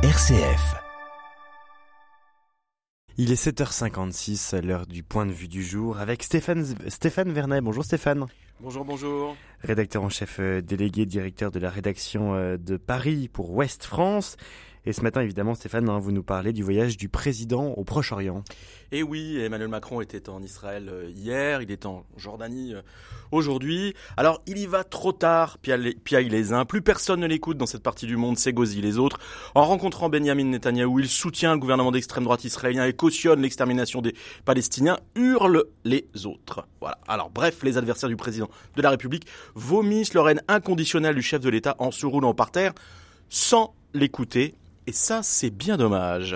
RCF. Il est 7h56 à l'heure du point de vue du jour avec Stéphane, Stéphane Vernet. Bonjour Stéphane. Bonjour, bonjour. Rédacteur en chef euh, délégué, directeur de la rédaction euh, de Paris pour Ouest France. Et ce matin, évidemment, Stéphane, hein, vous nous parlez du voyage du président au Proche-Orient. Et oui, Emmanuel Macron était en Israël euh, hier, il est en Jordanie aujourd'hui. Alors, il y va trop tard, piaille les uns. Plus personne ne l'écoute dans cette partie du monde, s'égosille les autres. En rencontrant Benjamin Netanyahou, il soutient le gouvernement d'extrême droite israélien et cautionne l'extermination des Palestiniens, hurle les autres. Voilà. Alors, bref, les adversaires du président de la République vomissent leur haine inconditionnelle du chef de l'État en se roulant par terre sans l'écouter et ça, c'est bien dommage.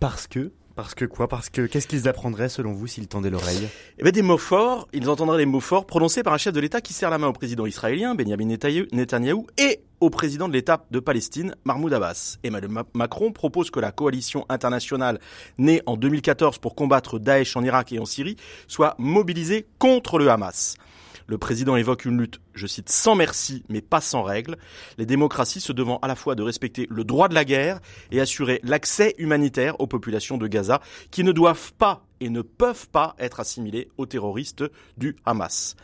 Parce que parce que quoi? Parce que qu'est-ce qu'ils apprendraient selon vous s'ils tendaient l'oreille? Eh bien des mots forts, ils entendraient des mots forts prononcés par un chef de l'État qui serre la main au président israélien, Benjamin Netanyahou, et au président de l'État de Palestine, Mahmoud Abbas. Emmanuel Macron propose que la coalition internationale née en 2014 pour combattre Daesh en Irak et en Syrie soit mobilisée contre le Hamas. Le président évoque une lutte, je cite, sans merci, mais pas sans règles, les démocraties se devant à la fois de respecter le droit de la guerre et assurer l'accès humanitaire aux populations de Gaza, qui ne doivent pas et ne peuvent pas être assimilés aux terroristes du Hamas.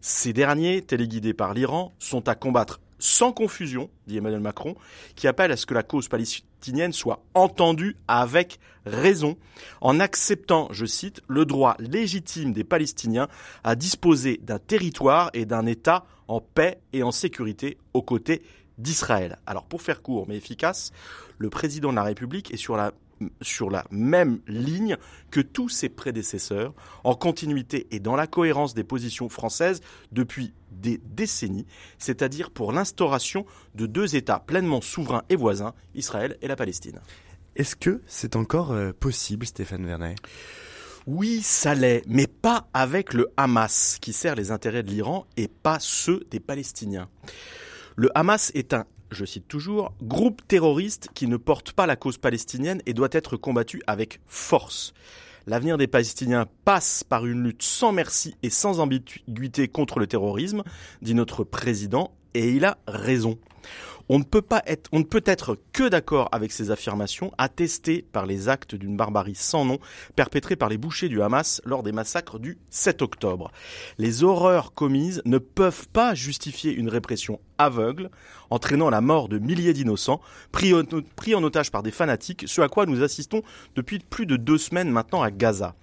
Ces derniers, téléguidés par l'Iran, sont à combattre sans confusion, dit Emmanuel Macron, qui appelle à ce que la cause palestinienne soit entendue avec raison, en acceptant, je cite, le droit légitime des Palestiniens à disposer d'un territoire et d'un État en paix et en sécurité aux côtés d'Israël. Alors pour faire court mais efficace, le président de la République est sur la sur la même ligne que tous ses prédécesseurs, en continuité et dans la cohérence des positions françaises depuis des décennies, c'est-à-dire pour l'instauration de deux États pleinement souverains et voisins, Israël et la Palestine. Est-ce que c'est encore euh, possible, Stéphane Vernet? Oui, ça l'est, mais pas avec le Hamas, qui sert les intérêts de l'Iran et pas ceux des Palestiniens. Le Hamas est un je cite toujours, groupe terroriste qui ne porte pas la cause palestinienne et doit être combattu avec force. L'avenir des Palestiniens passe par une lutte sans merci et sans ambiguïté contre le terrorisme, dit notre président, et il a raison. On ne peut être, que d'accord avec ces affirmations, attestées par les actes d'une barbarie sans nom perpétrée par les bouchers du Hamas lors des massacres du 7 octobre. Les horreurs commises ne peuvent pas justifier une répression aveugle, entraînant la mort de milliers d'innocents, pris, en otage par des fanatiques, ce à quoi nous assistons depuis plus de deux semaines maintenant à Gaza.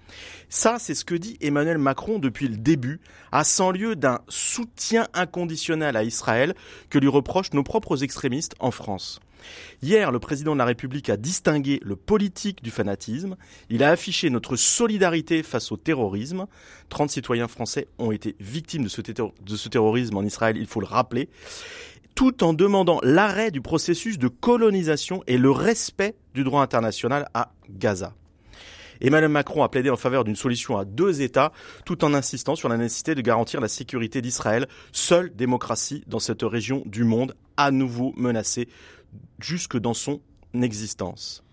Ça, c'est ce que dit Emmanuel Macron depuis le début, à 100 lieu d'un soutien inconditionnel à Israël que lui reprochent nos propres extrémistes en France. Hier, le président de la République a distingué le politique du fanatisme. Il a affiché notre solidarité face au terrorisme. 30 citoyens français ont été victimes de ce, de ce terrorisme en Israël, il faut le rappeler tout en demandant l'arrêt du processus de colonisation et le respect du droit international à Gaza. Emmanuel Macron a plaidé en faveur d'une solution à deux États, tout en insistant sur la nécessité de garantir la sécurité d'Israël, seule démocratie dans cette région du monde à nouveau menacée jusque dans son existence.